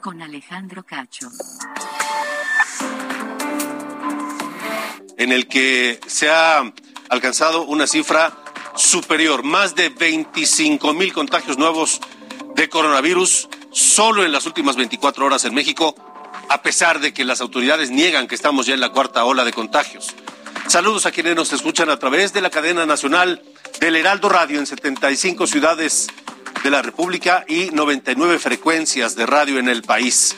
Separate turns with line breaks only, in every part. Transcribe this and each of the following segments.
Con Alejandro Cacho.
en el que se ha alcanzado una cifra superior, más de 25 mil contagios nuevos de coronavirus solo en las últimas 24 horas en México, a pesar de que las autoridades niegan que estamos ya en la cuarta ola de contagios. Saludos a quienes nos escuchan a través de la cadena nacional del Heraldo Radio en 75 ciudades de la República y 99 frecuencias de radio en el país.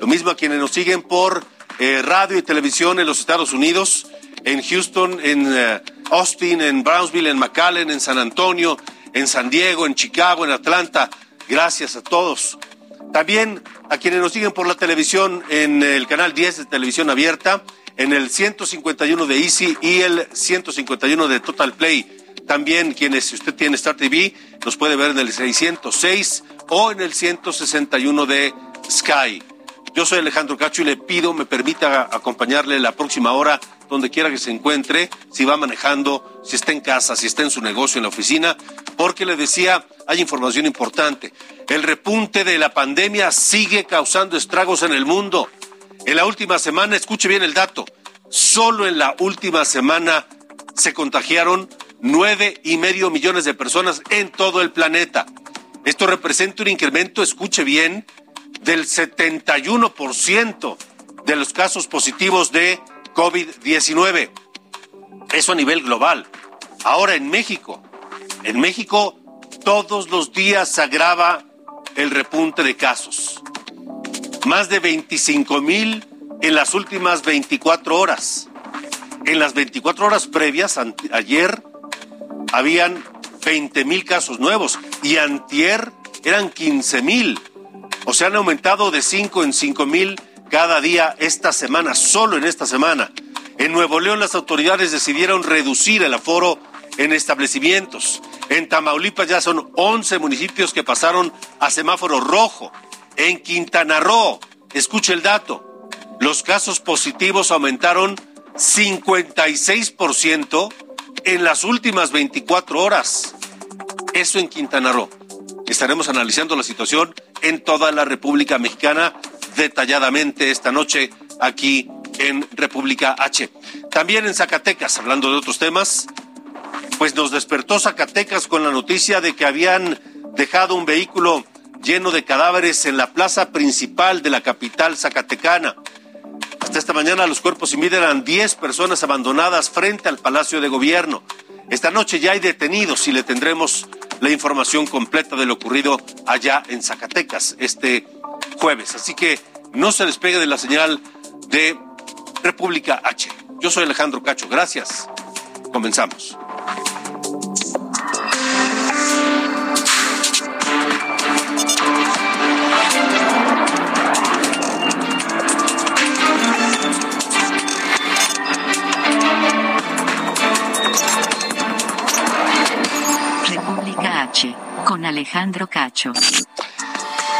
Lo mismo a quienes nos siguen por eh, radio y televisión en los Estados Unidos, en Houston, en eh, Austin, en Brownsville, en McAllen, en San Antonio, en San Diego, en Chicago, en Atlanta. Gracias a todos. También a quienes nos siguen por la televisión en el canal 10 de televisión abierta, en el 151 de Easy y el 151 de Total Play. También quienes, si usted tiene Star TV, nos puede ver en el 606 o en el 161 de Sky. Yo soy Alejandro Cacho y le pido me permita acompañarle la próxima hora donde quiera que se encuentre, si va manejando, si está en casa, si está en su negocio, en la oficina, porque le decía, hay información importante. El repunte de la pandemia sigue causando estragos en el mundo. En la última semana, escuche bien el dato, solo en la última semana se contagiaron nueve y medio millones de personas en todo el planeta. Esto representa un incremento, escuche bien, del 71% de los casos positivos de COVID-19. Eso a nivel global. Ahora en México, en México todos los días se agrava el repunte de casos. Más de 25 mil en las últimas 24 horas. En las 24 horas previas, ayer, habían 20 mil casos nuevos y antier eran 15 mil. O sea, han aumentado de 5 en 5 mil cada día esta semana, solo en esta semana. En Nuevo León las autoridades decidieron reducir el aforo en establecimientos. En Tamaulipas ya son 11 municipios que pasaron a semáforo rojo. En Quintana Roo, escuche el dato, los casos positivos aumentaron 56% en las últimas 24 horas. Eso en Quintana Roo. Estaremos analizando la situación en toda la República Mexicana detalladamente esta noche aquí en República H. También en Zacatecas, hablando de otros temas, pues nos despertó Zacatecas con la noticia de que habían dejado un vehículo lleno de cadáveres en la plaza principal de la capital zacatecana. Hasta esta mañana los cuerpos eran 10 personas abandonadas frente al Palacio de Gobierno. Esta noche ya hay detenidos y le tendremos la información completa de lo ocurrido allá en Zacatecas este jueves. Así que no se despegue de la señal de República H. Yo soy Alejandro Cacho. Gracias. Comenzamos.
Con Alejandro Cacho.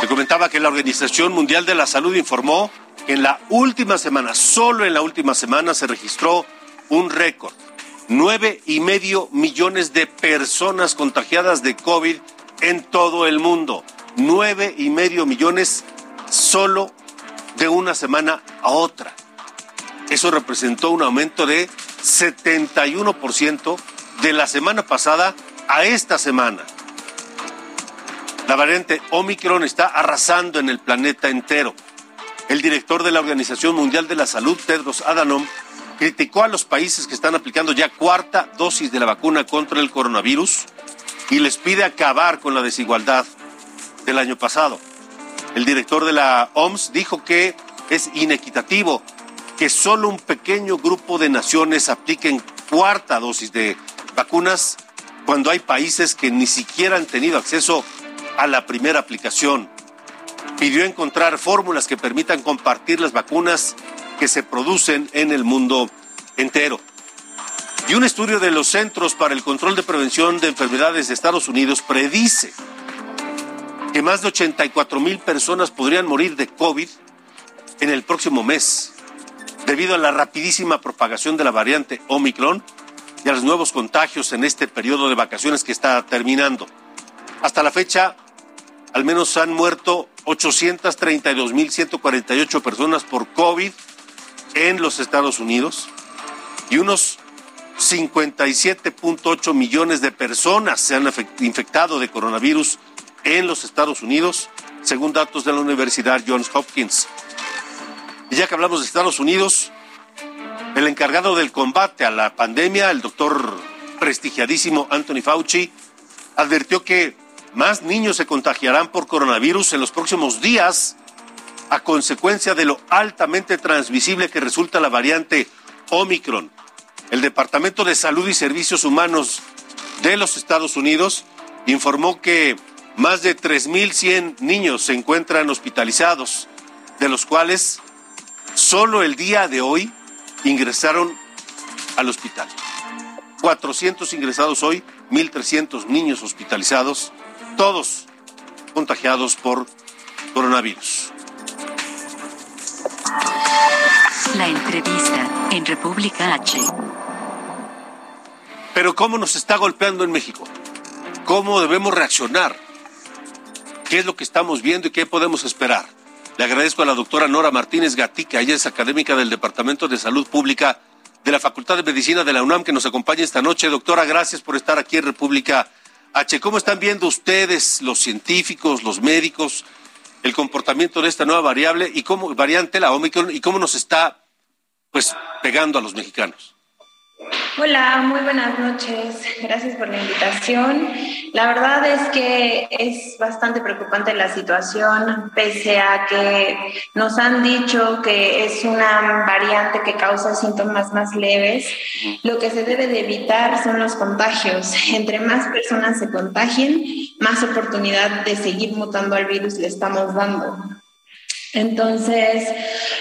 Le comentaba que la Organización Mundial de la Salud informó que en la última semana, solo en la última semana, se registró un récord. Nueve y medio millones de personas contagiadas de COVID en todo el mundo. Nueve y medio millones solo de una semana a otra. Eso representó un aumento de 71% de la semana pasada a esta semana. La variante Omicron está arrasando en el planeta entero. El director de la Organización Mundial de la Salud, Tedros Adhanom, criticó a los países que están aplicando ya cuarta dosis de la vacuna contra el coronavirus y les pide acabar con la desigualdad del año pasado. El director de la OMS dijo que es inequitativo que solo un pequeño grupo de naciones apliquen cuarta dosis de vacunas cuando hay países que ni siquiera han tenido acceso la primera aplicación. Pidió encontrar fórmulas que permitan compartir las vacunas que se producen en el mundo entero. Y un estudio de los Centros para el Control de Prevención de Enfermedades de Estados Unidos predice que más de 84 mil personas podrían morir de COVID en el próximo mes, debido a la rapidísima propagación de la variante Omicron y a los nuevos contagios en este periodo de vacaciones que está terminando. Hasta la fecha, al menos han muerto 832.148 personas por COVID en los Estados Unidos y unos 57.8 millones de personas se han infectado de coronavirus en los Estados Unidos, según datos de la Universidad Johns Hopkins. Y ya que hablamos de Estados Unidos, el encargado del combate a la pandemia, el doctor prestigiadísimo Anthony Fauci, advirtió que más niños se contagiarán por coronavirus en los próximos días a consecuencia de lo altamente transmisible que resulta la variante Omicron. El Departamento de Salud y Servicios Humanos de los Estados Unidos informó que más de 3.100 niños se encuentran hospitalizados, de los cuales solo el día de hoy ingresaron al hospital. 400 ingresados hoy, 1.300 niños hospitalizados, todos contagiados por coronavirus.
La entrevista en República H.
Pero ¿cómo nos está golpeando en México? ¿Cómo debemos reaccionar? qué es lo que estamos viendo y qué podemos esperar. Le agradezco a la doctora Nora Martínez Gatica, ella es académica del Departamento de Salud Pública de la Facultad de Medicina de la UNAM, que nos acompaña esta noche. Doctora, gracias por estar aquí en República H. ¿Cómo están viendo ustedes, los científicos, los médicos, el comportamiento de esta nueva variable y cómo variante, la Omicron, y cómo nos está pues pegando a los mexicanos?
Hola, muy buenas noches. Gracias por la invitación. La verdad es que es bastante preocupante la situación, pese a que nos han dicho que es una variante que causa síntomas más leves. Lo que se debe de evitar son los contagios. Entre más personas se contagien, más oportunidad de seguir mutando al virus le estamos dando. Entonces,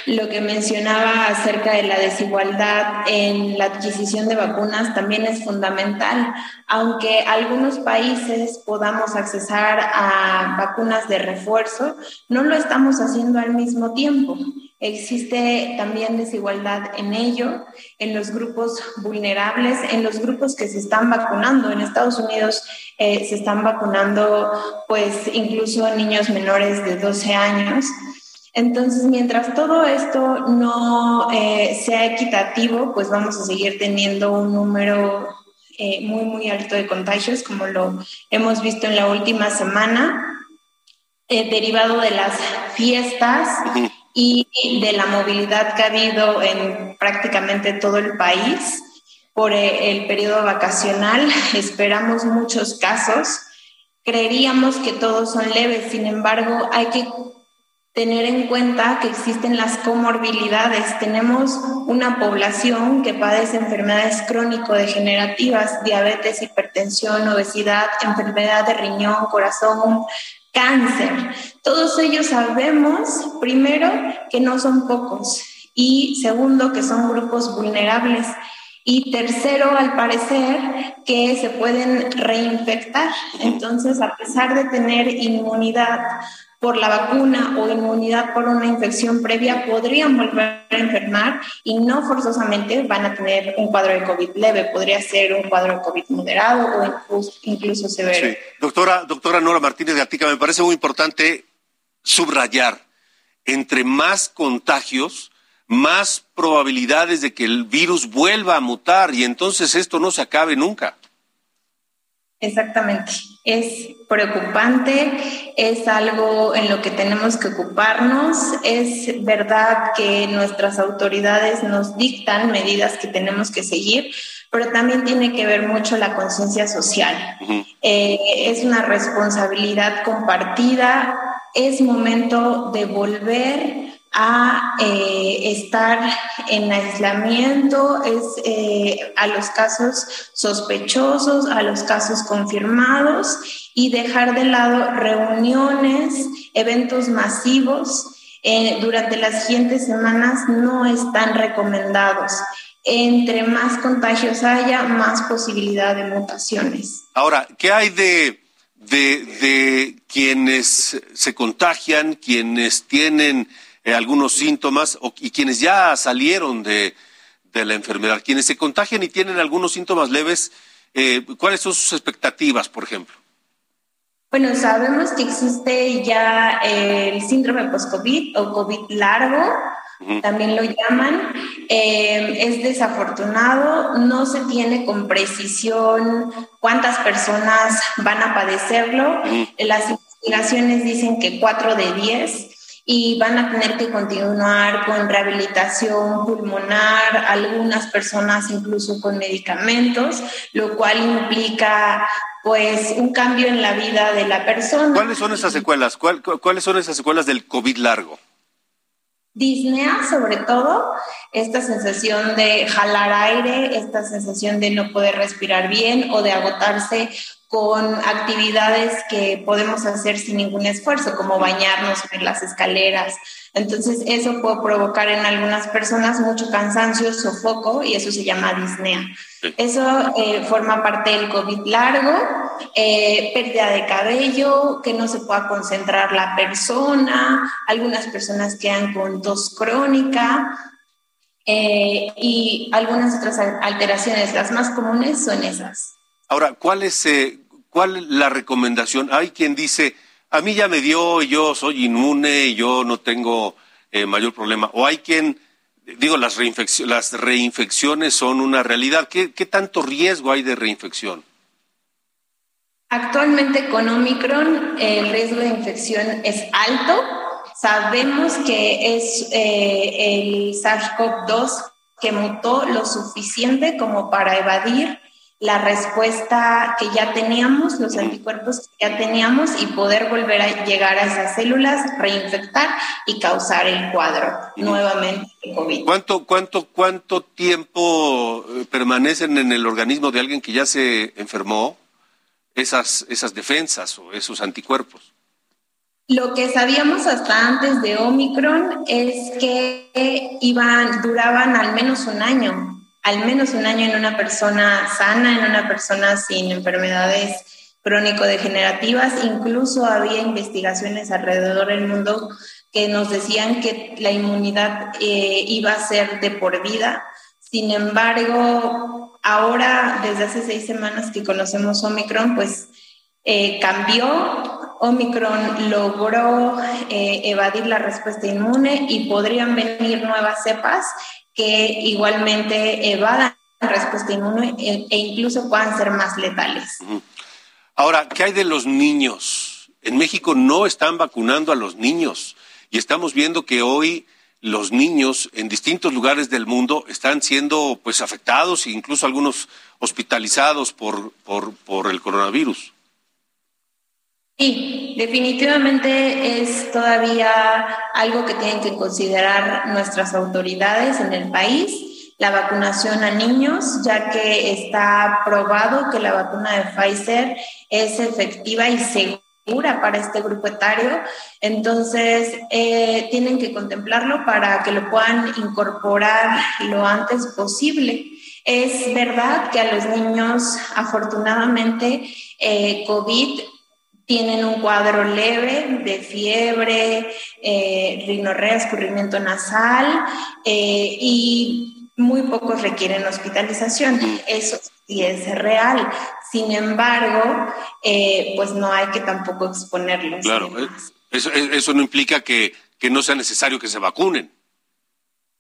lo que mencionaba acerca de la desigualdad en la adquisición de vacunas también es fundamental. Aunque algunos países podamos accesar a vacunas de refuerzo, no lo estamos haciendo al mismo tiempo. Existe también desigualdad en ello, en los grupos vulnerables, en los grupos que se están vacunando. En Estados Unidos eh, se están vacunando pues incluso niños menores de 12 años. Entonces, mientras todo esto no eh, sea equitativo, pues vamos a seguir teniendo un número eh, muy, muy alto de contagios, como lo hemos visto en la última semana, eh, derivado de las fiestas y de la movilidad que ha habido en prácticamente todo el país por el periodo vacacional. Esperamos muchos casos. Creeríamos que todos son leves, sin embargo, hay que tener en cuenta que existen las comorbilidades. Tenemos una población que padece enfermedades crónico-degenerativas, diabetes, hipertensión, obesidad, enfermedad de riñón, corazón, cáncer. Todos ellos sabemos, primero, que no son pocos y segundo, que son grupos vulnerables. Y tercero, al parecer, que se pueden reinfectar. Entonces, a pesar de tener inmunidad por la vacuna o inmunidad por una infección previa podrían volver a enfermar y no forzosamente van a tener un cuadro de COVID leve, podría ser un cuadro de COVID moderado o incluso, severo. Sí.
Doctora, doctora Nora Martínez Gatica, me parece muy importante subrayar, entre más contagios, más probabilidades de que el virus vuelva a mutar y entonces esto no se acabe nunca.
Exactamente. Es preocupante, es algo en lo que tenemos que ocuparnos. Es verdad que nuestras autoridades nos dictan medidas que tenemos que seguir, pero también tiene que ver mucho la conciencia social. Eh, es una responsabilidad compartida. Es momento de volver a eh, estar en aislamiento, es eh, a los casos sospechosos, a los casos confirmados y dejar de lado reuniones, eventos masivos. Eh, durante las siguientes semanas no están recomendados. Entre más contagios haya, más posibilidad de mutaciones.
Ahora, ¿qué hay de, de, de quienes se contagian, quienes tienen eh, algunos síntomas y quienes ya salieron de, la enfermedad, quienes se contagian y tienen algunos síntomas leves, eh, ¿cuáles son sus expectativas, por ejemplo?
Bueno, sabemos que existe ya el síndrome post-COVID o COVID largo, también lo llaman. Eh, es desafortunado, no se tiene con precisión cuántas personas van a padecerlo. Las investigaciones dicen que 4 de 10 y van a tener que continuar con rehabilitación pulmonar, algunas personas incluso con medicamentos, lo cual implica pues un cambio en la vida de la persona.
¿Cuáles son esas secuelas? ¿Cuáles son esas secuelas del COVID largo?
Disnea, sobre todo, esta sensación de jalar aire, esta sensación de no poder respirar bien o de agotarse con actividades que podemos hacer sin ningún esfuerzo, como bañarnos, en las escaleras. Entonces, eso puede provocar en algunas personas mucho cansancio, sofoco, y eso se llama disnea. Eso eh, forma parte del COVID largo, eh, pérdida de cabello, que no se pueda concentrar la persona, algunas personas quedan con tos crónica, eh, y algunas otras alteraciones. Las más comunes son esas.
Ahora, ¿cuál es, eh, cuál la recomendación? Hay quien dice, a mí ya me dio, yo soy inmune, yo no tengo eh, mayor problema. O hay quien, digo, las, las reinfecciones son una realidad. ¿Qué, tanto riesgo hay de reinfección?
Actualmente con Omicron el riesgo de infección es alto. Sabemos que es eh, el SARS-CoV-2 que mutó lo suficiente como para evadir la respuesta que ya teníamos, los anticuerpos que ya teníamos y poder volver a llegar a esas células, reinfectar y causar el cuadro nuevamente de COVID.
¿Cuánto, cuánto, cuánto tiempo eh, permanecen en el organismo de alguien que ya se enfermó esas, esas defensas o esos anticuerpos?
Lo que sabíamos hasta antes de Omicron es que iban, duraban al menos un año al menos un año en una persona sana, en una persona sin enfermedades crónico-degenerativas. Incluso había investigaciones alrededor del mundo que nos decían que la inmunidad eh, iba a ser de por vida. Sin embargo, ahora, desde hace seis semanas que conocemos Omicron, pues eh, cambió. Omicron logró eh, evadir la respuesta inmune y podrían venir nuevas cepas que igualmente evadan la respuesta inmune e, e incluso puedan ser más letales.
Ahora, ¿qué hay de los niños? En México no están vacunando a los niños y estamos viendo que hoy los niños en distintos lugares del mundo están siendo pues afectados e incluso algunos hospitalizados por, por, por el coronavirus.
Sí, definitivamente es todavía algo que tienen que considerar nuestras autoridades en el país, la vacunación a niños, ya que está probado que la vacuna de Pfizer es efectiva y segura para este grupo etario. Entonces, eh, tienen que contemplarlo para que lo puedan incorporar lo antes posible. Es verdad que a los niños, afortunadamente, eh, COVID tienen un cuadro leve de fiebre, eh, rinorrea, escurrimiento nasal eh, y muy pocos requieren hospitalización. Eso sí es real. Sin embargo, eh, pues no hay que tampoco exponerlos.
Claro, eso, eso no implica que, que no sea necesario que se vacunen.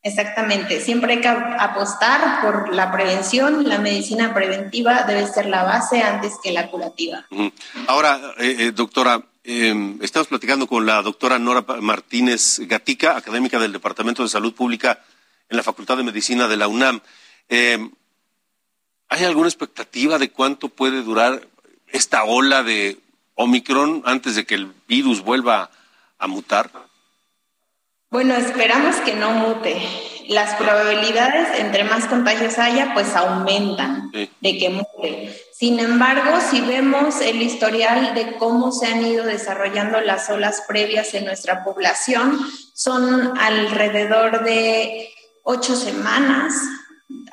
Exactamente, siempre hay que apostar por la prevención, la medicina preventiva debe ser la base antes que la curativa.
Ahora, eh, eh, doctora, em, estamos platicando con la doctora Nora Martínez Gatica, académica del Departamento de Salud Pública en la Facultad de Medicina de la UNAM. Em, ¿Hay alguna expectativa de cuánto puede durar esta ola de Omicron antes de que el virus vuelva a mutar?
Bueno, esperamos que no mute. Las probabilidades, entre más contagios haya, pues aumentan de que mute. Sin embargo, si vemos el historial de cómo se han ido desarrollando las olas previas en nuestra población, son alrededor de ocho semanas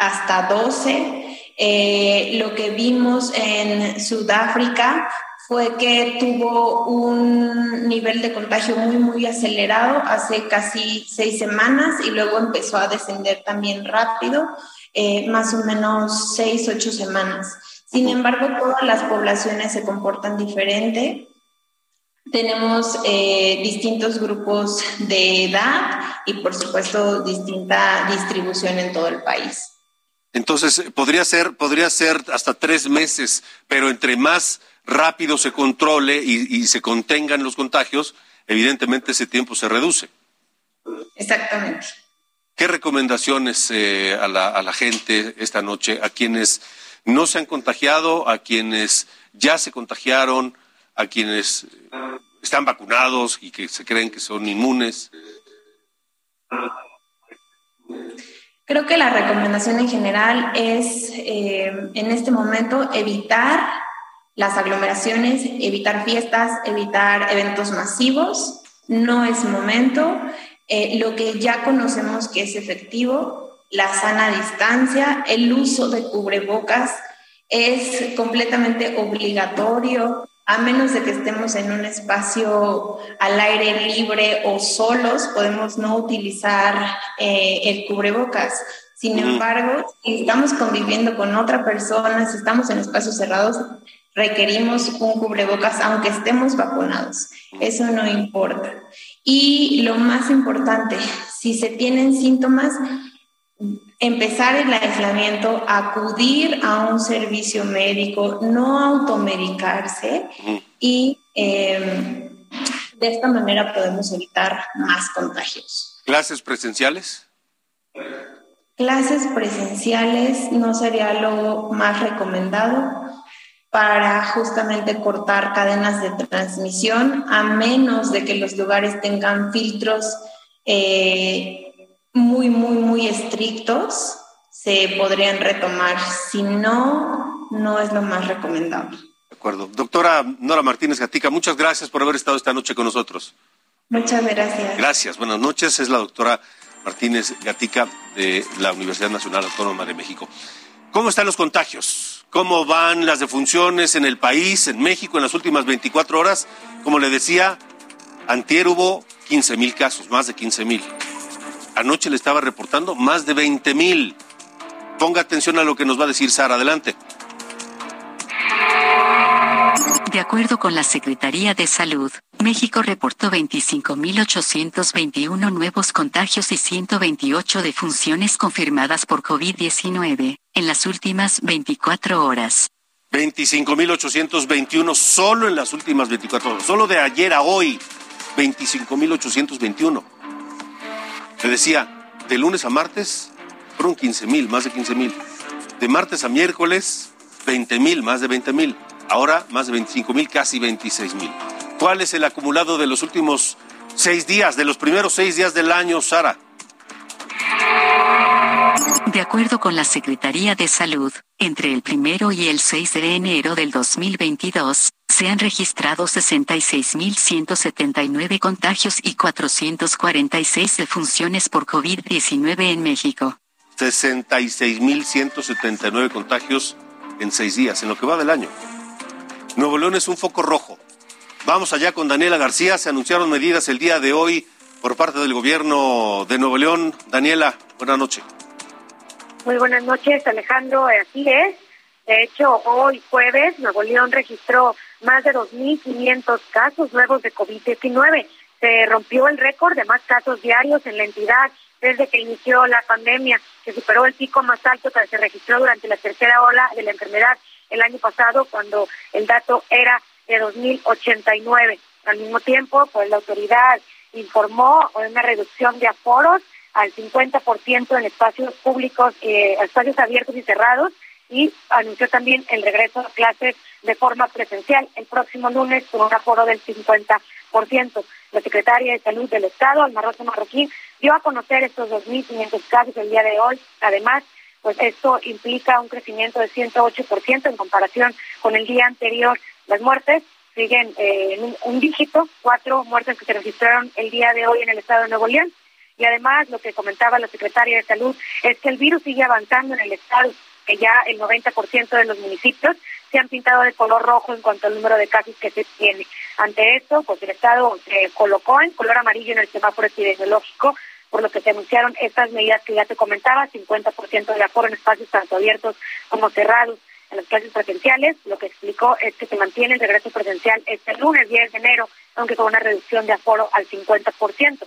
hasta doce. Eh, lo que vimos en Sudáfrica fue que tuvo un nivel de contagio muy, muy acelerado hace casi seis semanas y luego empezó a descender también rápido, eh, más o menos seis, ocho semanas. Sin embargo, todas las poblaciones se comportan diferente. Tenemos eh, distintos grupos de edad y, por supuesto, distinta distribución en todo el país.
Entonces, podría ser, podría ser hasta tres meses, pero entre más rápido se controle y, se contengan los contagios, evidentemente ese tiempo se reduce.
Exactamente.
¿Qué recomendaciones eh, a, la, a la gente esta noche, a quienes no se han contagiado, a quienes ya se contagiaron, a quienes están vacunados y que se creen que son inmunes?
Creo que la recomendación en general es eh, en este momento evitar las aglomeraciones, evitar fiestas, evitar eventos masivos. No es momento. Eh, lo que ya conocemos que es efectivo, la sana distancia, el uso de cubrebocas es completamente obligatorio, a menos de que estemos en un espacio al aire libre o solos, podemos no utilizar eh, el cubrebocas. Sin embargo, si estamos conviviendo con otra persona, si estamos en espacios cerrados, requerimos un cubrebocas aunque estemos vacunados. Eso no importa. Y lo más importante, si se tienen síntomas, empezar el aislamiento, acudir a un servicio médico, no automedicarse y em, de esta manera podemos evitar más contagios.
¿Clases presenciales?
Clases presenciales no sería lo más recomendado para justamente cortar cadenas de transmisión, a menos de que los lugares tengan filtros eh, muy, muy, muy estrictos, se podrían retomar. Si no, no es lo más recomendable.
De acuerdo. Doctora Nora Martínez Gatica, muchas gracias por haber estado esta noche con nosotros.
Muchas gracias.
Gracias. Buenas noches. Es la doctora Martínez Gatica de la Universidad Nacional Autónoma de México. ¿Cómo están los contagios? Cómo van las defunciones en el país, en México, en las últimas 24 horas. Como le decía, antier hubo 15 mil casos, más de 15 mil. Anoche le estaba reportando más de 20 mil. Ponga atención a lo que nos va a decir Sara. Adelante.
De acuerdo con la Secretaría de Salud, México reportó 25.821 nuevos contagios y 128 defunciones confirmadas por COVID-19 en las últimas 24 horas.
25.821 solo en las últimas 24 horas. Solo de ayer a hoy, 25.821. Se decía, de lunes a martes fueron 15.000, más de 15.000. De martes a miércoles, 20.000, más de 20.000. Ahora más de 25.000, casi 26.000. ¿Cuál es el acumulado de los últimos seis días, de los primeros seis días del año, Sara?
De acuerdo con la Secretaría de Salud, entre el primero y el 6 de enero del 2022, se han registrado 66.179 contagios y 446 defunciones por COVID-19 en México.
66.179 contagios en seis días, en lo que va del año. Nuevo León es un foco rojo. Vamos allá con Daniela García. Se anunciaron medidas el día de hoy por parte del gobierno de Nuevo León. Daniela, buenas noches.
Muy buenas noches, Alejandro. Así es. De hecho, hoy jueves, Nuevo León registró más de 2.500 casos nuevos de COVID-19. Se rompió el récord de más casos diarios en la entidad desde que inició la pandemia, que superó el pico más alto que se registró durante la tercera ola de la enfermedad el año pasado, cuando el dato era de 2.089. Al mismo tiempo, pues la autoridad informó una reducción de aforos al 50% en espacios públicos, eh, espacios abiertos y cerrados, y anunció también el regreso a clases de forma presencial el próximo lunes con un aforo del 50%. la secretaria de Salud del Estado, Alma Marroquín, dio a conocer estos 2.500 casos el día de hoy. Además, pues esto implica un crecimiento de 108% en comparación con el día anterior. Las muertes siguen eh, en un, dígito, cuatro muertes que se registraron el día de hoy en el estado de Nuevo León. Y además, lo que comentaba la secretaria de Salud es que el virus sigue avanzando en el estado, que ya el 90% de los municipios se han pintado de color rojo en cuanto al número de casos que se tiene. Ante esto, pues el estado se colocó en color amarillo en el semáforo epidemiológico, por lo que se anunciaron estas medidas que ya te comentaba, 50% de aforo en espacios tanto abiertos como cerrados en las clases presenciales. Lo que explicó es que se mantiene el regreso presencial este lunes 10 de enero, aunque con una reducción de aforo al 50%.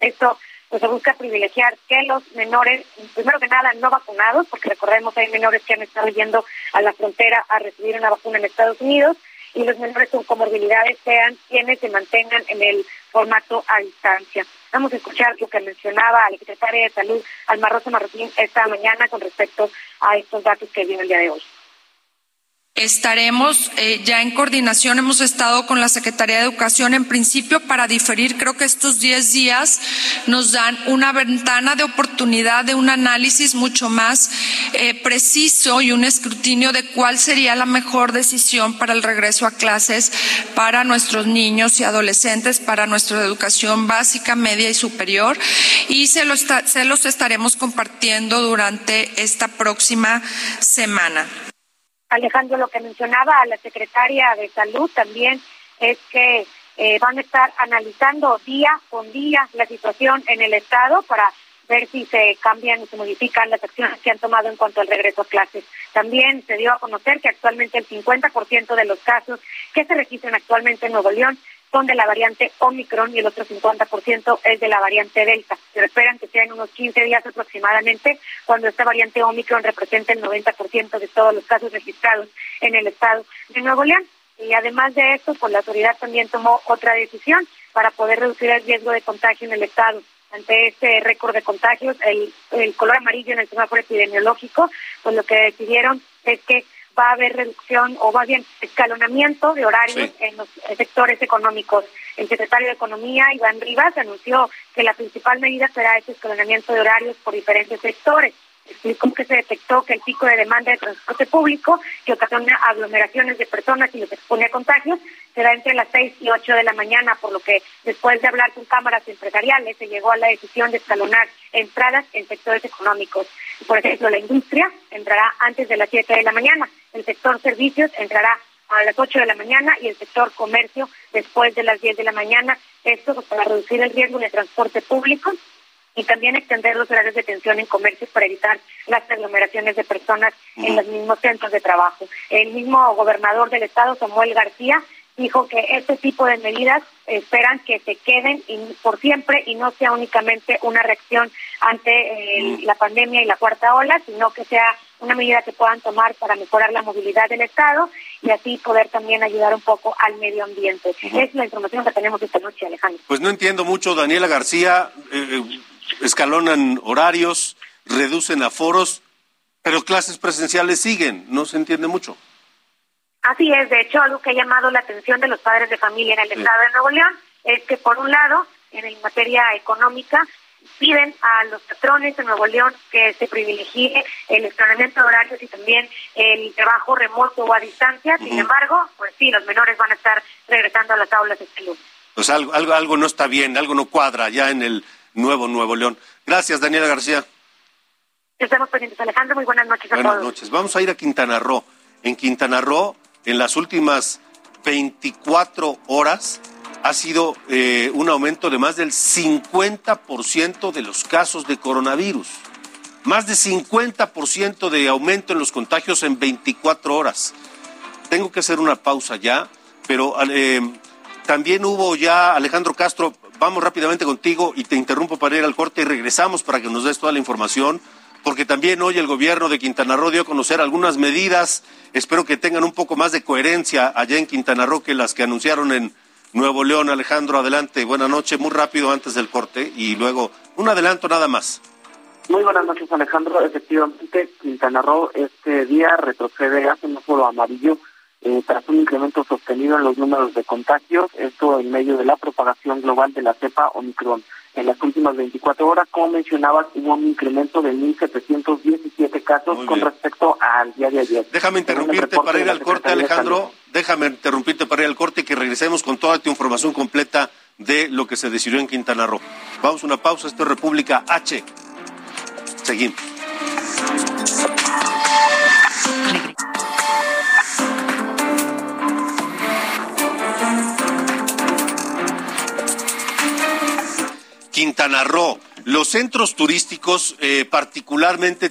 Esto pues se busca privilegiar que los menores, primero que nada, no vacunados, porque recordemos hay menores que han estado yendo a la frontera a recibir una vacuna en Estados Unidos, y los menores con comorbilidades sean quienes se mantengan en el formato a distancia. Vamos a escuchar lo que mencionaba la secretaria de Salud, Alma Rosa Marroquín, esta mañana con respecto a estos datos que viene el día de hoy.
Estaremos eh, ya en coordinación, hemos estado con la Secretaría de Educación en principio para diferir, creo que estos 10 días nos dan una ventana de oportunidad de un análisis mucho más eh, preciso y un escrutinio de cuál sería la mejor decisión para el regreso a clases para nuestros niños y adolescentes, para nuestra educación básica, media y superior. Y se, se los estaremos compartiendo durante esta próxima semana.
Alejandro, lo que mencionaba a la secretaria de Salud también es que eh, van a estar analizando día con día la situación en el Estado para ver si se cambian y se modifican las acciones que han tomado en cuanto al regreso a clases. También se dio a conocer que actualmente el 50% de los casos que se registran actualmente en Nuevo León son de la variante Omicron y el otro 50% es de la variante Delta. Se esperan que sean unos 15 días aproximadamente cuando esta variante Omicron represente el 90% de todos los casos registrados en el estado de Nuevo León. Y además de esto, pues la autoridad también tomó otra decisión para poder reducir el riesgo de contagio en el estado. Ante este récord de contagios, el, el color amarillo en el semáforo epidemiológico, pues lo que decidieron es que va a haber reducción o más bien escalonamiento de horarios en los sectores económicos. El secretario de Economía, Iván Rivas, anunció que la principal medida será ese escalonamiento de horarios por diferentes sectores. Explicó que se detectó que el pico de demanda de transporte público, que ocasiona aglomeraciones de personas y los expone a contagios, será entre las 6 y 8 de la mañana, por lo que después de hablar con cámaras empresariales se llegó a la decisión de escalonar entradas en sectores económicos. Por ejemplo, la industria entrará antes de las 7 de la mañana, el sector servicios entrará a las 8 de la mañana y el sector comercio después de las 10 de la mañana. Esto pues, para reducir el riesgo de transporte público y también extender los horarios de atención en comercios para evitar las aglomeraciones de personas en los mismos centros de trabajo. El mismo gobernador del estado, Samuel García, dijo que este tipo de medidas esperan que se queden por siempre y no sea únicamente una reacción ante eh, la pandemia y la cuarta ola, sino que sea una medida que puedan tomar para mejorar la movilidad del Estado y así poder también ayudar un poco al medio ambiente. Es la información que tenemos esta noche, Alejandro.
Pues no entiendo mucho, Daniela García, eh, eh, escalonan horarios, reducen aforos, pero clases presenciales siguen, no se entiende mucho.
Así es, de hecho, algo que ha llamado la atención de los padres de familia en el Estado de Nuevo León es que, por un lado, en materia económica, piden a los patrones de Nuevo León que se privilegie el entrenamiento de horarios y también el trabajo remoto o a distancia. Sin embargo, pues sí, los menores van a estar regresando a las aulas este lunes.
Pues algo, algo, algo no está bien, algo no cuadra ya en el nuevo Nuevo León. Gracias, Daniela García.
Estamos pendientes, Alejandro. Muy buenas noches a
todos. Buenas noches. Vamos a ir a Quintana Roo. En Quintana Roo, en las últimas 24 horas, ha sido eh, un aumento de más del 50% de los casos de coronavirus. Más de 50% de aumento en los contagios en 24 horas. Tengo que hacer una pausa ya, pero eh, también hubo ya, Alejandro Castro, vamos rápidamente contigo y te interrumpo para ir al corte y regresamos para que nos des toda la información, porque también hoy el gobierno de Quintana Roo dio a conocer algunas medidas, espero que tengan un poco más de coherencia allá en Quintana Roo que las que anunciaron en Nuevo León. Alejandro, adelante, buenas noches, muy rápido antes del corte y luego un adelanto nada más.
Muy buenas noches, Alejandro. Efectivamente, Quintana Roo este día retrocede a semáforo amarillo eh, tras un incremento sostenido en los números de contagios, esto en medio de la propagación global de la cepa Omicron. En las últimas 24 horas, como mencionabas, hubo un incremento de 1.717 casos con respecto al día de ayer.
Déjame interrumpirte para ir al corte, Alejandro. Déjame interrumpirte para ir al corte y que regresemos con toda tu información completa de lo que se decidió en Quintana Roo. Vamos a una pausa, esto es República H. Seguimos. Quintana Roo, los centros turísticos eh, particularmente.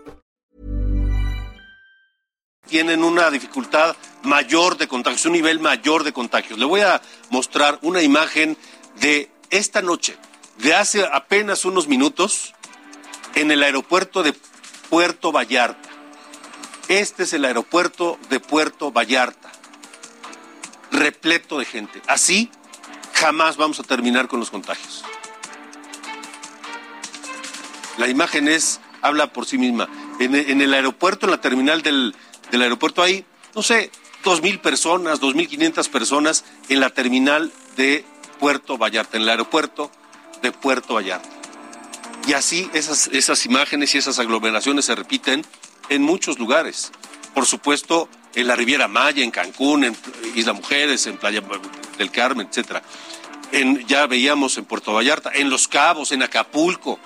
tienen una dificultad mayor de contagios, un nivel mayor de contagios. Le voy a mostrar una imagen de esta noche, de hace apenas unos minutos, en el aeropuerto de Puerto Vallarta. Este es el aeropuerto de Puerto Vallarta, repleto de gente. Así jamás vamos a terminar con los contagios. La imagen es, habla por sí misma. En, en el aeropuerto, en la terminal del, del aeropuerto hay, no sé, dos mil personas, dos mil quinientas personas en la terminal de Puerto Vallarta, en el aeropuerto de Puerto Vallarta. Y así esas, imágenes y esas aglomeraciones se repiten en muchos lugares. Por supuesto, en la Riviera Maya, en Cancún, en Isla Mujeres, en Playa del Carmen, etcétera. Ya veíamos en Puerto Vallarta, en Los Cabos, en Acapulco,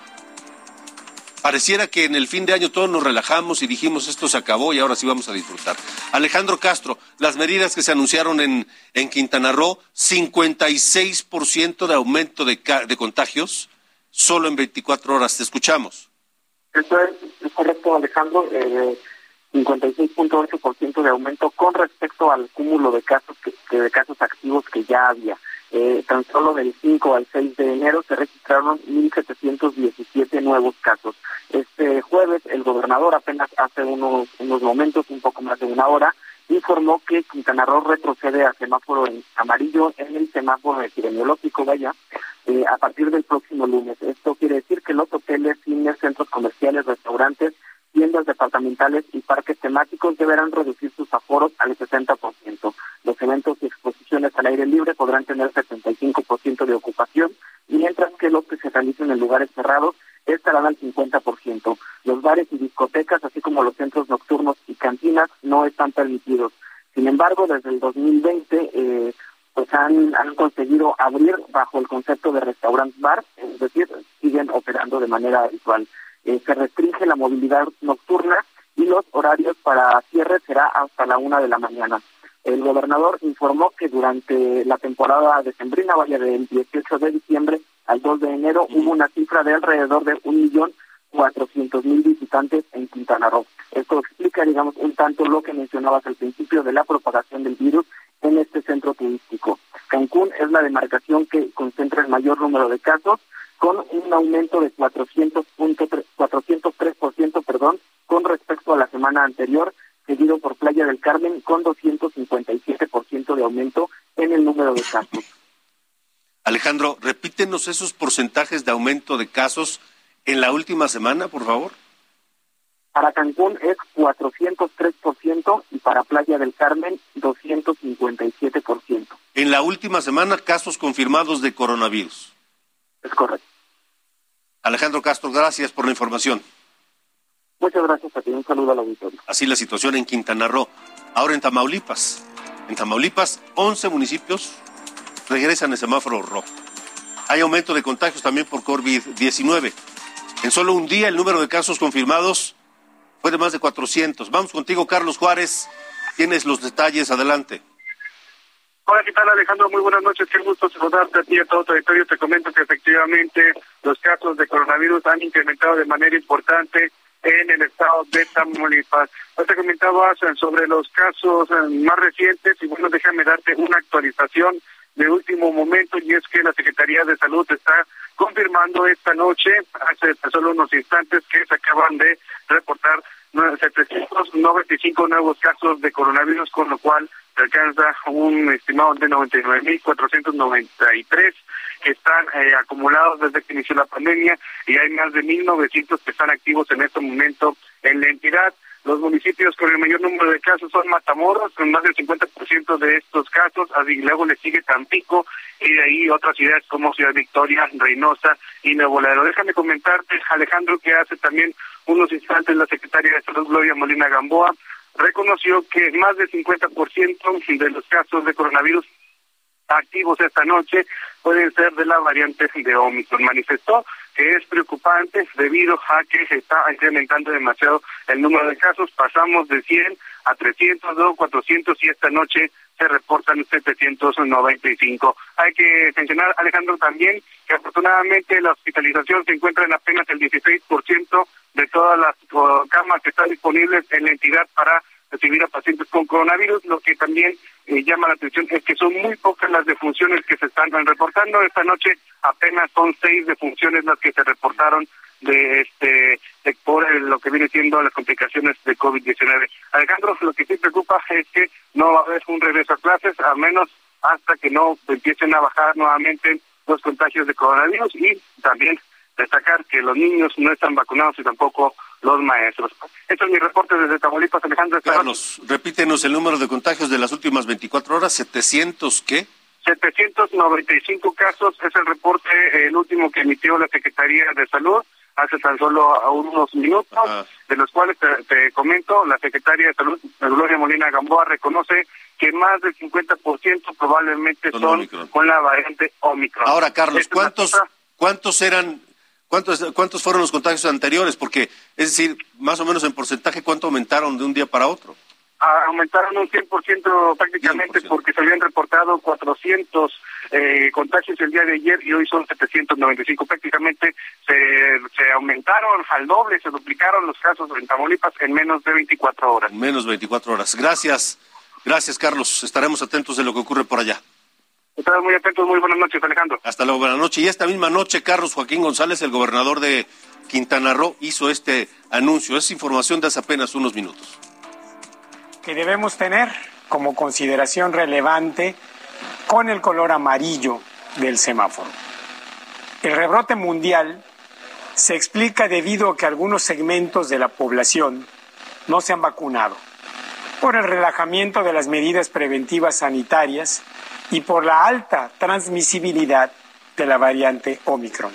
Pareciera que en el fin de año todos nos relajamos y dijimos esto se acabó y ahora sí vamos a disfrutar. Alejandro Castro, las medidas que se anunciaron en, en Quintana Roo, 56% de aumento de, de contagios solo en 24 horas. Te escuchamos.
Eso es, correcto, Alejandro. Eh, 56.8% de aumento con respecto al cúmulo de casos que de casos activos que ya había. Eh, tan solo del 5 al 6 de enero se registraron 1.717 nuevos casos. Este jueves el gobernador apenas hace unos, unos momentos, un poco más de una hora, informó que Quintana Roo retrocede a semáforo en amarillo en el semáforo epidemiológico, vaya, eh, a partir del próximo lunes. Esto quiere decir que los hoteles, cines, centros comerciales, restaurantes, tiendas departamentales y parques temáticos deberán reducir sus aforos al 60%. Los eventos y exposiciones al aire libre podrán tener 75% de ocupación, mientras que los que se realicen en lugares cerrados estarán al 50%. Los bares y discotecas, así como los centros nocturnos y cantinas, no están permitidos. Sin embargo, desde el 2020, eh, pues han, conseguido abrir bajo el concepto de restaurant bar, es decir, siguen operando de manera habitual. Eh, se restringe la movilidad nocturna y los horarios para cierre será hasta la una de la mañana. El gobernador informó que durante la temporada decembrina, vaya del 18 de diciembre al 2 de enero, hubo una cifra de alrededor de un millón cuatrocientos mil visitantes en Quintana Roo. Esto explica, digamos, un tanto lo que mencionabas al principio de la propagación del virus en este centro turístico. Cancún es la demarcación que concentra el mayor número de casos, con un aumento de 400.3%, perdón, con respecto a la semana anterior, seguido por Playa del Carmen con 257% de aumento en el número de casos.
Alejandro, repítenos esos porcentajes de aumento de casos en la última semana, por favor.
Para Cancún es 403% y para Playa del Carmen 257%.
En la última semana, casos confirmados de coronavirus.
Es correcto.
Alejandro Castro, gracias por la información.
Muchas gracias a ti. Un saludo al auditorio.
Así la situación en Quintana Roo. Ahora en Tamaulipas. En Tamaulipas, 11 municipios regresan el semáforo rojo. Hay aumento de contagios también por COVID-19. En solo un día el número de casos confirmados fue de más de 400. Vamos contigo, Carlos Juárez. Tienes los detalles. Adelante.
Hola, ¿qué tal Alejandro? Muy buenas noches, qué gusto saludarte a ti y a todo tu territorio. Te comento que efectivamente los casos de coronavirus han incrementado de manera importante en el estado de Tamaulipas. Te comentabas sobre los casos eh, más recientes y bueno, déjame darte una actualización de último momento y es que la Secretaría de Salud está confirmando esta noche, hace solo unos instantes, que se acaban de reportar 795 nuevos casos de coronavirus, con lo cual se alcanza un estimado de 99.493 que están eh, acumulados desde que inició la pandemia y hay más de 1.900 que están activos en este momento en la entidad. Los municipios con el mayor número de casos son Matamoros, con más del 50% de estos casos, así luego le sigue Tampico y de ahí otras ciudades como Ciudad Victoria, Reynosa y Nuevo Laredo. Déjame comentarte, Alejandro, que hace también unos instantes la secretaria de Salud, Gloria Molina Gamboa, reconoció que más del 50% de los casos de coronavirus activos esta noche pueden ser de la variante de Omicron. Manifestó que es preocupante debido a que se está incrementando demasiado el número de casos. Pasamos de 100 a 300, luego 400 y esta noche se reportan 795. Hay que mencionar, Alejandro, también que afortunadamente la hospitalización se encuentra en apenas el 16% de todas las camas que están disponibles en la entidad para recibir a pacientes con coronavirus. Lo que también eh, llama la atención es que son muy pocas las defunciones que se están reportando. Esta noche apenas son seis defunciones las que se reportaron de este por lo que viene siendo las complicaciones de COVID-19. Alejandro, lo que sí preocupa es que no va a haber un regreso a clases, a menos hasta que no empiecen a bajar nuevamente los contagios de coronavirus y también destacar que los niños no están vacunados y tampoco los maestros. Este es mi reporte desde Tamaulipas, Alejandro.
Carlos, repítenos el número de contagios de las últimas 24 horas, ¿700 qué?
795 casos es el reporte, el último que emitió la Secretaría de Salud hace tan solo unos minutos, de los cuales te, comento, la Secretaria de Salud, Gloria Molina Gamboa, reconoce que más del 50% probablemente son, con la variante Omicron.
Ahora, Carlos, ¿cuántos, ¿cuántos eran ¿Cuántos, ¿Cuántos fueron los contagios anteriores? Porque, es decir, más o menos en porcentaje, ¿cuánto aumentaron de un día para otro?
Ah, aumentaron un 100% prácticamente porque se habían reportado 400 eh, contagios el día de ayer y hoy son 795. Prácticamente se, se aumentaron al doble, se duplicaron los casos en Tamaulipas en menos de 24 horas.
Menos de 24 horas. Gracias. Gracias, Carlos. Estaremos atentos de lo que ocurre por allá.
Estamos muy atentos, muy buenas noches, Alejandro.
Hasta luego, buenas noches. Y esta misma noche, Carlos Joaquín González, el gobernador de Quintana Roo, hizo este anuncio. Es información de hace apenas unos minutos.
Que debemos tener como consideración relevante con el color amarillo del semáforo. El rebrote mundial se explica debido a que algunos segmentos de la población no se han vacunado por el relajamiento de las medidas preventivas sanitarias y por la alta transmisibilidad de la variante Omicron.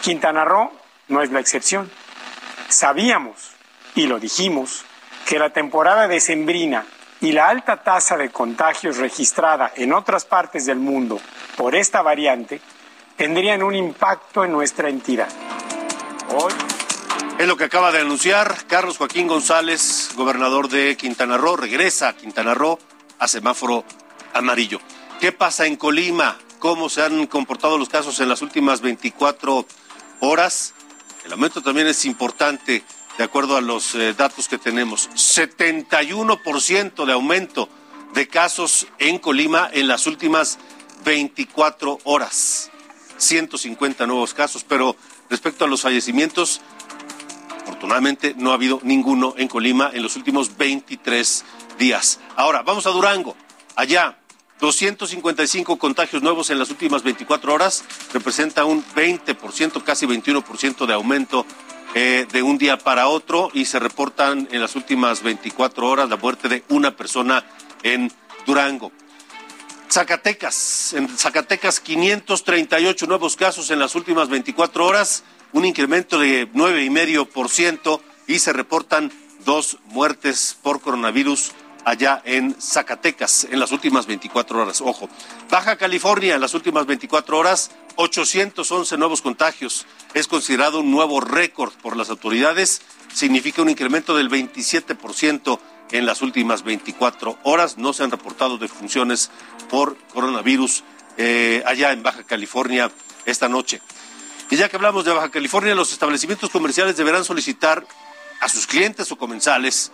Quintana Roo no es la excepción. Sabíamos, y lo dijimos, que la temporada decembrina y la alta tasa de contagios registrada en otras partes del mundo por esta variante tendrían un impacto en nuestra entidad.
Hoy es lo que acaba de anunciar Carlos Joaquín González, gobernador de Quintana Roo, regresa a Quintana Roo a semáforo amarillo. ¿Qué pasa en Colima? ¿Cómo se han comportado los casos en las últimas 24 horas? El aumento también es importante, de acuerdo a los eh, datos que tenemos. 71% de aumento de casos en Colima en las últimas 24 horas. 150 nuevos casos, pero respecto a los fallecimientos, afortunadamente no ha habido ninguno en Colima en los últimos 23 días. Ahora, vamos a Durango. Allá, 255 contagios nuevos en las últimas 24 horas, representa un 20%, casi 21% de aumento eh, de un día para otro y se reportan en las últimas 24 horas la muerte de una persona en Durango. Zacatecas, en Zacatecas 538 nuevos casos en las últimas 24 horas, un incremento de 9,5% y se reportan dos muertes por coronavirus allá en Zacatecas en las últimas 24 horas. Ojo, Baja California en las últimas 24 horas, 811 nuevos contagios. Es considerado un nuevo récord por las autoridades. Significa un incremento del 27% en las últimas 24 horas. No se han reportado defunciones por coronavirus eh, allá en Baja California esta noche. Y ya que hablamos de Baja California, los establecimientos comerciales deberán solicitar a sus clientes o comensales,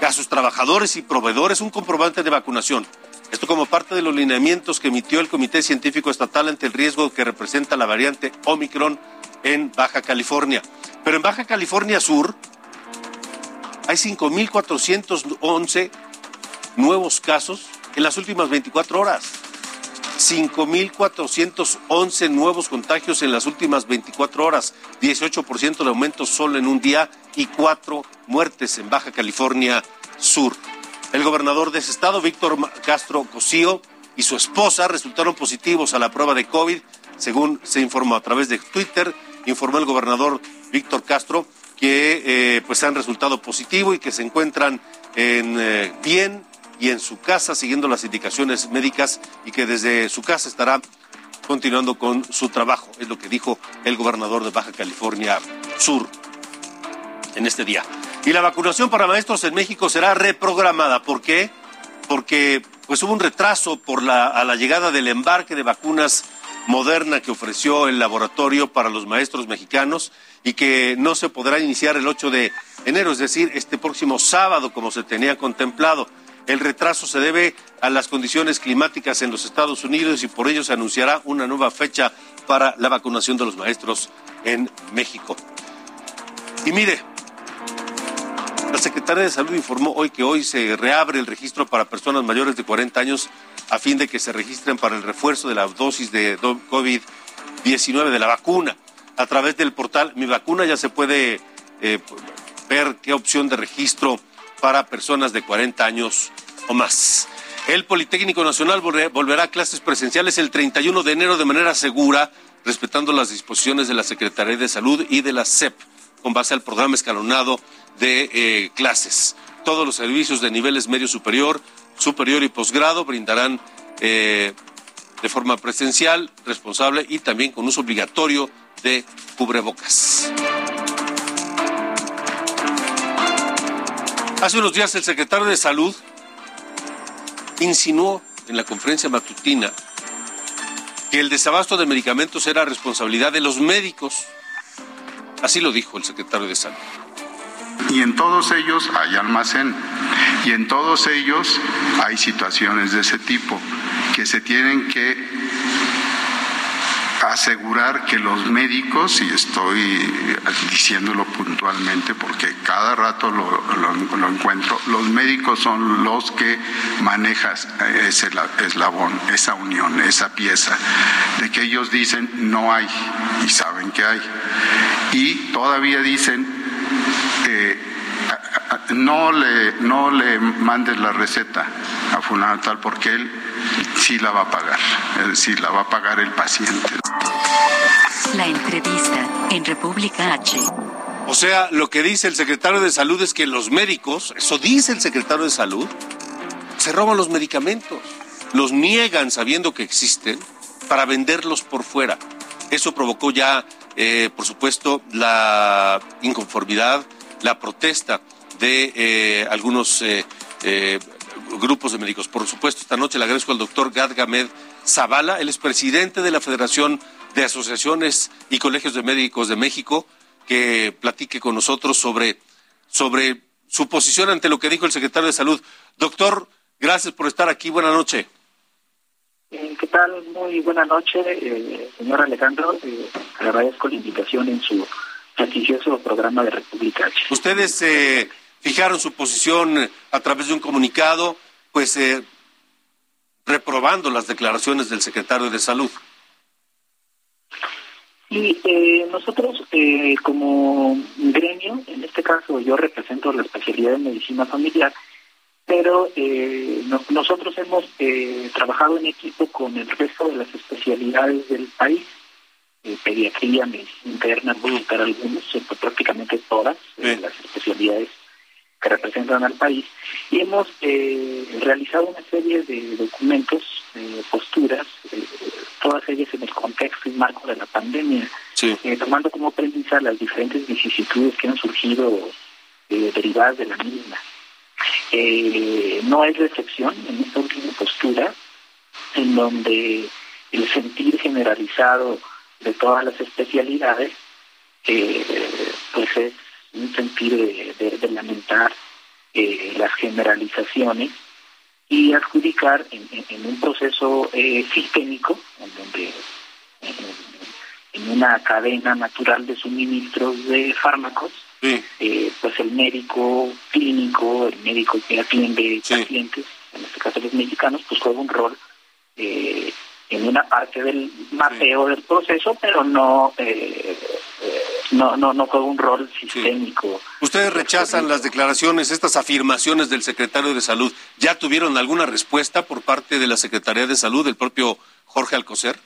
a sus trabajadores y proveedores un comprobante de vacunación. Esto como parte de los lineamientos que emitió el Comité Científico Estatal ante el riesgo que representa la variante Omicron en Baja California. Pero en Baja California Sur hay 5.411 nuevos casos en las últimas 24 horas. 5.411 nuevos contagios en las últimas 24 horas, 18% de aumento solo en un día y cuatro muertes en Baja California Sur. El gobernador de ese estado, Víctor Castro Cosío, y su esposa resultaron positivos a la prueba de COVID, según se informó a través de Twitter, informó el gobernador Víctor Castro que eh, pues han resultado positivo y que se encuentran en, eh, bien y en su casa siguiendo las indicaciones médicas y que desde su casa estará continuando con su trabajo, es lo que dijo el gobernador de Baja California Sur en este día. Y la vacunación para maestros en México será reprogramada. ¿Por qué? Porque pues hubo un retraso por la, a la llegada del embarque de vacunas moderna que ofreció el laboratorio para los maestros mexicanos y que no se podrá iniciar el 8 de enero, es decir, este próximo sábado como se tenía contemplado. El retraso se debe a las condiciones climáticas en los Estados Unidos y por ello se anunciará una nueva fecha para la vacunación de los maestros en México. Y mire, la Secretaría de Salud informó hoy que hoy se reabre el registro para personas mayores de 40 años a fin de que se registren para el refuerzo de la dosis de COVID-19 de la vacuna. A través del portal Mi Vacuna ya se puede eh, ver qué opción de registro para personas de 40 años o más. El Politécnico Nacional volverá a clases presenciales el 31 de enero de manera segura, respetando las disposiciones de la Secretaría de Salud y de la SEP, con base al programa escalonado de eh, clases. Todos los servicios de niveles medio superior, superior y posgrado brindarán eh, de forma presencial, responsable y también con uso obligatorio de cubrebocas. Hace unos días el secretario de Salud insinuó en la conferencia matutina que el desabasto de medicamentos era responsabilidad de los médicos. Así lo dijo el secretario de Salud.
Y en todos ellos hay almacén. Y en todos ellos hay situaciones de ese tipo que se tienen que asegurar que los médicos, y estoy diciéndolo puntualmente porque cada rato lo, encuentro, los médicos son los que manejan ese eslabón, esa unión, esa pieza, de que ellos dicen no hay y saben que hay. Y todavía dicen eh, no le, no le mandes la receta a fulano tal porque él sí la va a pagar, es decir, la va a pagar el paciente.
La entrevista en República H.
O sea, lo que dice el secretario de Salud es que los médicos, eso dice el secretario de Salud, se roban los medicamentos, los niegan sabiendo que existen para venderlos por fuera. Eso provocó ya, eh, por supuesto, la inconformidad, la protesta de eh, algunos eh, grupos de médicos. Por supuesto, esta noche le agradezco al doctor Gad Gamed Zavala, él es presidente de la Federación de Asociaciones y Colegios de Médicos de México, que platique con nosotros sobre, sobre su posición ante lo que dijo el secretario de Salud. Doctor, gracias por estar aquí. Buenas noches.
Eh, ¿Qué tal? Muy buena noche, eh, señor Alejandro. Eh, agradezco la invitación en su prestigioso programa de República
Ustedes eh, fijaron su posición a través de un comunicado, pues reprobando las declaraciones del secretario de Salud.
Y eh, nosotros, eh, como gremio, en este caso yo represento la especialidad de medicina familiar, pero eh, nosotros hemos trabajado en equipo con el resto de las especialidades del país, pediatría, medicina interna, para algunos, prácticamente todas las especialidades que representan al país, y hemos realizado una serie de documentos, posturas, todas ellas en el contexto y marco de la pandemia, eh, tomando como premisa las diferentes vicisitudes que han surgido eh, derivadas de la misma. Eh, no es la excepción en esta última postura, en donde el sentir generalizado de todas las especialidades, pues es un sentido de, lamentar eh, las generalizaciones y adjudicar en, un proceso eh, sistémico, en donde en, una cadena natural de suministros de fármacos, eh, pues el médico clínico, el médico que atiende pacientes, en este caso los mexicanos, pues juega un rol en una parte del mapeo del proceso, pero no, eh, no, no, no juega un rol sistémico.
¿Ustedes rechazan las declaraciones, estas afirmaciones del secretario de Salud? ¿Ya tuvieron alguna respuesta por parte de la Secretaría de Salud, del propio Jorge Alcocer?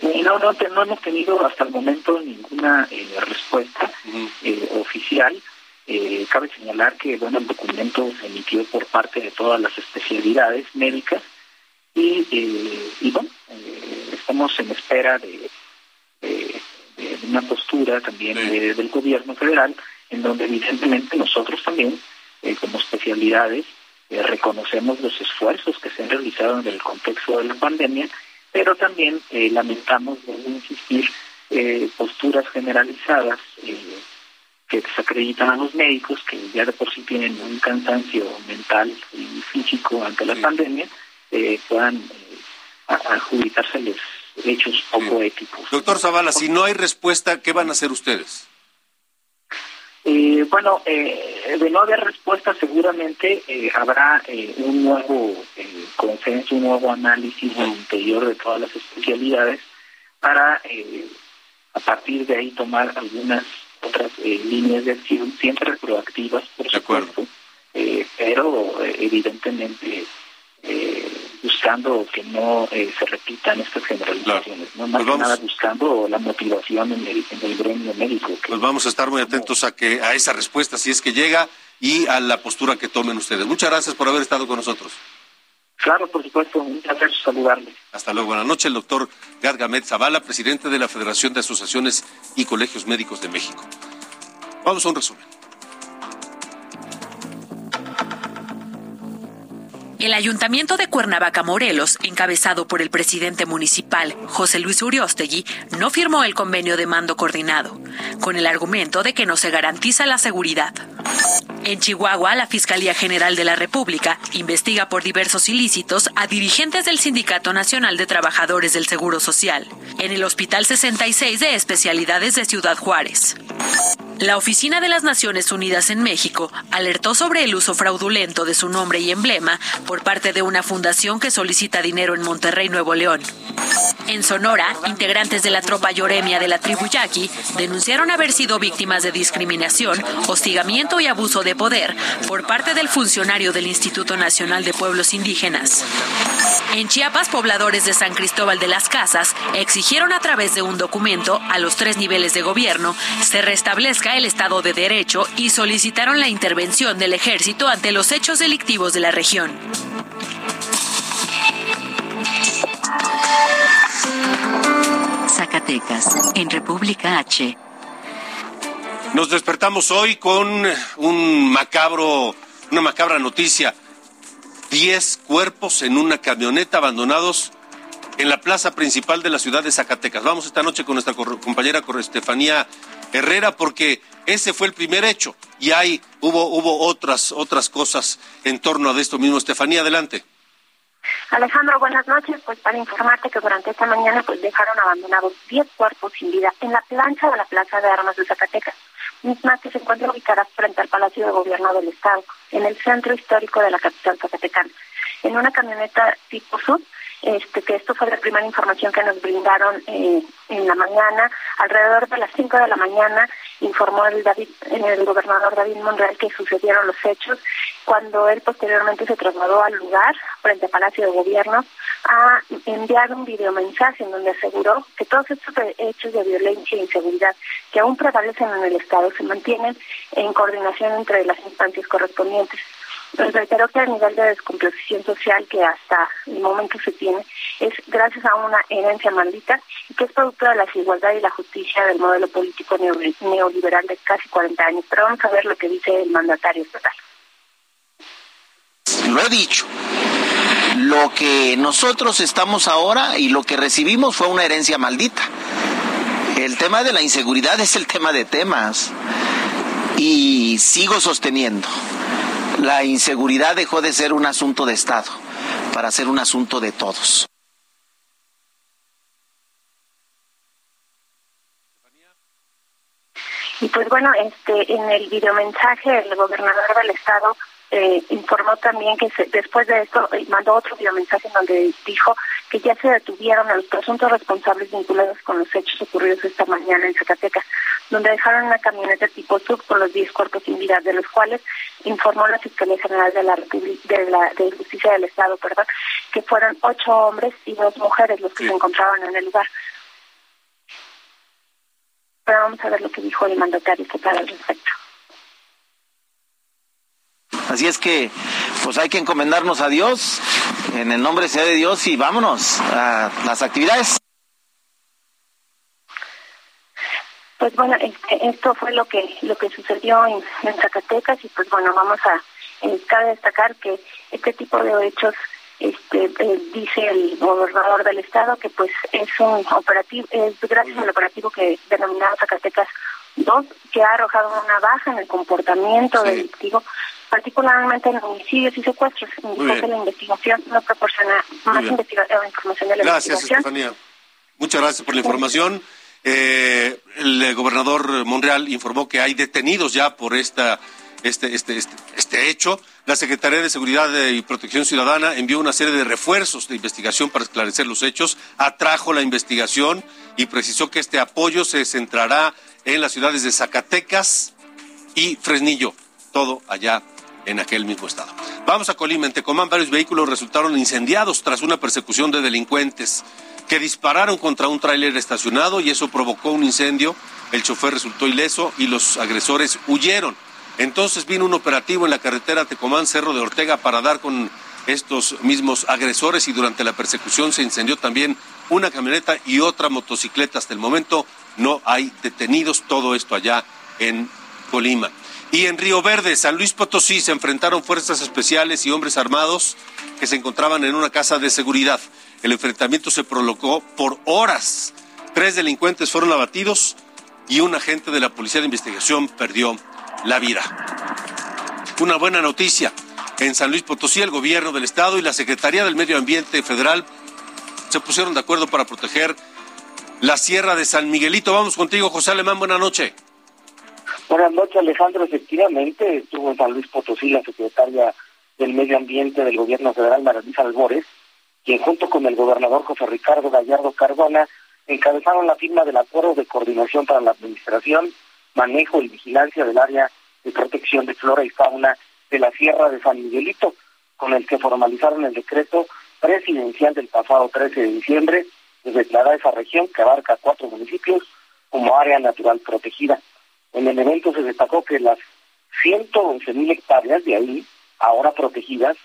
No, no, no hemos tenido hasta el momento ninguna eh, respuesta eh, oficial. Eh, cabe señalar que bueno, el documento se emitió por parte de todas las especialidades médicas y, y bueno, estamos en espera de, una postura también del gobierno federal en donde evidentemente nosotros también como especialidades reconocemos los esfuerzos que se han realizado en el contexto de la pandemia pero también eh, lamentamos, de insistir, eh, posturas generalizadas eh, que desacreditan a los médicos, que ya de por sí tienen un cansancio mental y físico ante la pandemia, puedan adjudicárseles hechos poco éticos.
Doctor Zavala, si no hay respuesta, ¿qué van a hacer ustedes?
Eh, bueno, eh, de no haber respuesta seguramente eh, habrá eh, un nuevo consenso, un nuevo análisis al interior de todas las especialidades para a partir de ahí tomar algunas otras líneas de acción, siempre proactivas, por supuesto, pero evidentemente buscando que no eh, se repitan estas generalizaciones, ¿no? más pues que nada buscando la motivación en el, en el gremio médico.
Pues vamos a estar muy atentos a que a esa respuesta, si es que llega, y a la postura que tomen ustedes. Muchas gracias por haber estado con nosotros.
Claro, por supuesto, un placer saludarle.
Hasta luego, buenas noches, el doctor Gargamet Zavala, presidente de la Federación de Asociaciones y Colegios Médicos de México. Vamos a un resumen.
El Ayuntamiento de Cuernavaca, Morelos, encabezado por el presidente municipal, José Luis Uriostegui, no firmó el convenio de mando coordinado, con el argumento de que no se garantiza la seguridad. En Chihuahua, la Fiscalía General de la República investiga por diversos ilícitos a dirigentes del Sindicato Nacional de Trabajadores del Seguro Social, en el Hospital 66 de Especialidades de Ciudad Juárez. La Oficina de las Naciones Unidas en México alertó sobre el uso fraudulento de su nombre y emblema por parte de una fundación que solicita dinero en Monterrey, Nuevo León. En Sonora, integrantes de la tropa Yoremia de la tribu Yaqui denunciaron haber sido víctimas de discriminación, hostigamiento y abuso de poder por parte del funcionario del Instituto Nacional de Pueblos Indígenas. En Chiapas, pobladores de San Cristóbal de las Casas exigieron a través de un documento a los tres niveles de gobierno se restablezca el Estado de Derecho y solicitaron la intervención del ejército ante los hechos delictivos de la región.
Zacatecas, en República H.
Nos despertamos hoy con un macabro, una macabra noticia. Diez cuerpos en una camioneta abandonados en la plaza principal de la ciudad de Zacatecas. Vamos esta noche con nuestra compañera Estefanía Herrera porque ese fue el primer hecho y hay hubo hubo otras otras cosas en torno a esto mismo. Estefanía, adelante.
Alejandro, buenas noches. Pues para informarte que durante esta mañana pues dejaron abandonados 10 cuerpos sin vida en la plancha de la Plaza de Armas de Zacatecas, misma que se encuentra ubicada frente al Palacio de Gobierno del Estado, en el centro histórico de la capital zacatecana. En una camioneta tipo sub este, que esto fue la primera información que nos brindaron eh, en la mañana. Alrededor de las 5 de la mañana informó el, David, el gobernador David Monreal que sucedieron los hechos cuando él posteriormente se trasladó al lugar frente al Palacio de Gobierno a enviar un videomensaje en donde aseguró que todos estos hechos de violencia e inseguridad que aún prevalecen en el Estado se mantienen en coordinación entre las instancias correspondientes. Pero reitero que el nivel de descomposición social que hasta el momento se tiene es gracias a una herencia maldita y que es producto de la desigualdad y la justicia del modelo político neoliberal de casi 40 años. Pero vamos a ver lo que dice el mandatario estatal.
Lo he dicho. Lo que nosotros estamos ahora y lo que recibimos fue una herencia maldita. El tema de la inseguridad es el tema de temas Y sigo sosteniendo, la inseguridad dejó de ser un asunto de Estado para ser un asunto de todos.
Y pues bueno, este, en el videomensaje el gobernador del estado eh, informó también que después de esto eh, mandó otro videomensaje donde dijo que ya se detuvieron a los presuntos responsables vinculados con los hechos ocurridos esta mañana en Zacatecas, donde dejaron una camioneta tipo sub con los 10 cuerpos sin vida, de los cuales informó la Fiscalía General de la de la de Justicia del Estado, perdón, que fueron ocho hombres y dos mujeres los que se encontraban en el lugar. Pero vamos a ver lo que dijo el mandatario estatal al respecto.
Así es que, pues hay que encomendarnos a Dios, en el nombre sea de Dios y vámonos a las actividades.
Pues bueno, este, esto fue lo que lo que sucedió en, Zacatecas y pues bueno, vamos a eh, cabe destacar que este tipo de hechos este eh, dice el gobernador del estado que pues es un operativo es gracias al operativo que denominado Zacatecas 2 que ha arrojado una baja en el comportamiento delictivo particularmente en homicidios y secuestros. Indicó que la investigación no proporciona más investigación información de la
gracias Estefanía. Muchas gracias por la información. Eh, el gobernador Monreal informó que hay detenidos ya por esta este, este, este, este hecho, la Secretaría de Seguridad y Protección Ciudadana envió una serie de refuerzos de investigación para esclarecer los hechos, atrajo la investigación y precisó que este apoyo se centrará en las ciudades de Zacatecas y Fresnillo, todo allá en aquel mismo estado. Vamos a Colima. En Tecomán varios vehículos resultaron incendiados tras una persecución de delincuentes que dispararon contra un tráiler estacionado y eso provocó un incendio. El chofer resultó ileso y los agresores huyeron. Entonces vino un operativo en la carretera Tecomán Cerro de Ortega para dar con estos mismos agresores y durante la persecución se incendió también una camioneta y otra motocicleta. Hasta el momento no hay detenidos, todo esto allá en Colima. Y en Río Verde, San Luis Potosí, se enfrentaron fuerzas especiales y hombres armados que se encontraban en una casa de seguridad. El enfrentamiento se prolongó por horas. Tres delincuentes fueron abatidos y un agente de la Policía de Investigación perdió la vida. Una buena noticia. En San Luis Potosí, el gobierno del estado y la Secretaría del Medio Ambiente Federal se pusieron de acuerdo para proteger la Sierra de San Miguelito. Vamos contigo, José Alemán. Buenas noches.
Buenas noches, Alejandro. Efectivamente, estuvo en San Luis Potosí la secretaria del Medio Ambiente del Gobierno Federal, Marisa Albores, quien junto con el gobernador José Ricardo Gallardo Cardona encabezaron la firma del Acuerdo de Coordinación para la Administración manejo y vigilancia del área de protección de flora y fauna de la Sierra de San Miguelito, con el que formalizaron el decreto presidencial del pasado 13 de diciembre de declarar esa región, que abarca cuatro municipios, como área natural protegida. En el evento se destacó que las 111 mil hectáreas de ahí, ahora protegidas,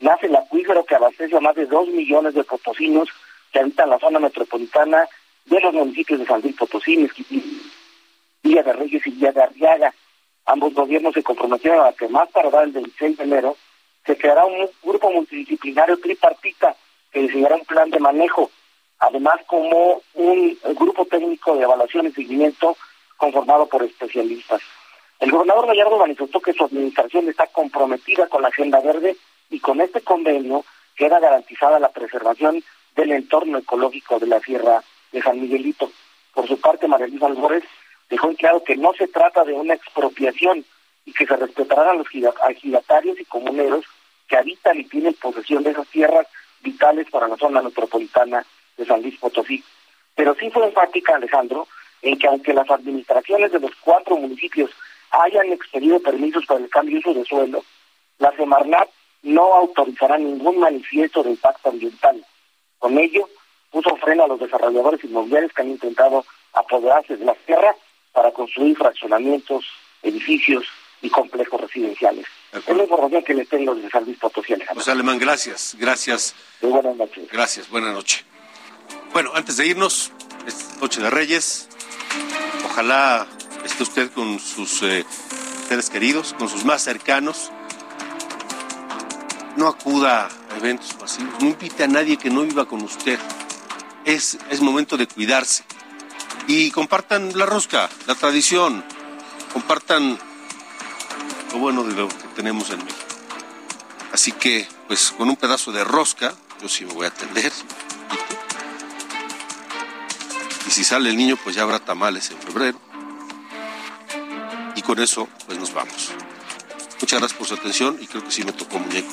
nace el acuífero que abastece a más de dos millones de potosinos que habitan la zona metropolitana de los municipios de San Luis Potosí, Villa de Reyes y Villa de Arriaga. Ambos gobiernos se comprometieron a que más tardar el 26 de enero se creará un grupo multidisciplinario tripartita que diseñará un plan de manejo, además como un grupo técnico de evaluación y seguimiento conformado por especialistas. El gobernador Gallardo manifestó que su administración está comprometida con la Agenda Verde y con este convenio queda garantizada la preservación del entorno ecológico de la Sierra de San Miguelito. Por su parte, María Luisa Albores dejó en claro que no se trata de una expropiación y que se respetarán a los agilatarios y comuneros que habitan y tienen posesión de esas tierras vitales para la zona metropolitana de San Luis Potosí. Pero sí fue enfática, Alejandro, en que aunque las administraciones de los cuatro municipios hayan expedido permisos para el cambio de uso de suelo, la Semarnat no autorizará ningún manifiesto de impacto ambiental. Con ello, puso freno a los desarrolladores inmobiliarios que han intentado apoderarse de las tierras para construir fraccionamientos, edificios y complejos residenciales. Es la información que le tengo desde San Luis Potosí,
José Alemán, gracias, gracias.
Muy buenas noches.
Gracias, buenas noches. Bueno, antes de irnos, es Noche de Reyes, ojalá esté usted con sus eh, seres queridos, con sus más cercanos. No acuda a eventos masivos, no invite a nadie que no viva con usted. Es, es momento de cuidarse y compartan la rosca, la tradición, compartan lo bueno de lo que tenemos en México. Así que, pues con un pedazo de rosca, yo sí me voy a atender. Y si sale el niño, pues ya habrá tamales en febrero. Y con eso, pues nos vamos. Muchas gracias por su atención y creo que sí me tocó muñeco.